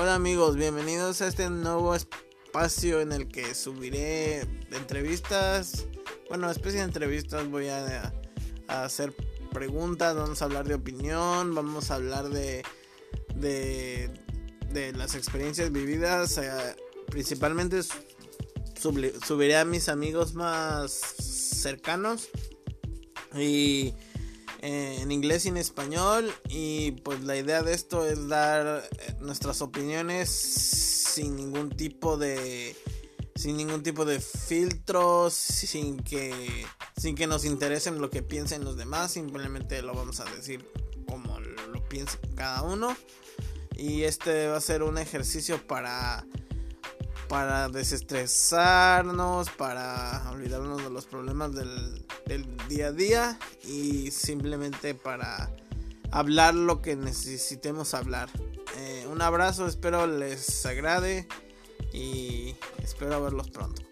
Hola amigos, bienvenidos a este nuevo espacio en el que subiré entrevistas, bueno, especie de entrevistas, voy a, hacer preguntas, vamos a hablar de opinión, vamos a hablar de, de, de las experiencias vividas, eh, principalmente subiré a mis amigos más cercanos y eh, en inglés y en español. Y pues la idea de esto es dar eh, nuestras opiniones sin ningún tipo de sin ningún tipo de filtros sin que sin que nos interesen lo que piensen los demás. Simplemente lo vamos a decir como lo piensa cada uno. Y este va a ser un ejercicio para para desestresarnos, para olvidarnos de los problemas del, día a día y simplemente para hablar lo que necesitemos hablar. Eh, un abrazo, espero les agrade y espero verlos pronto.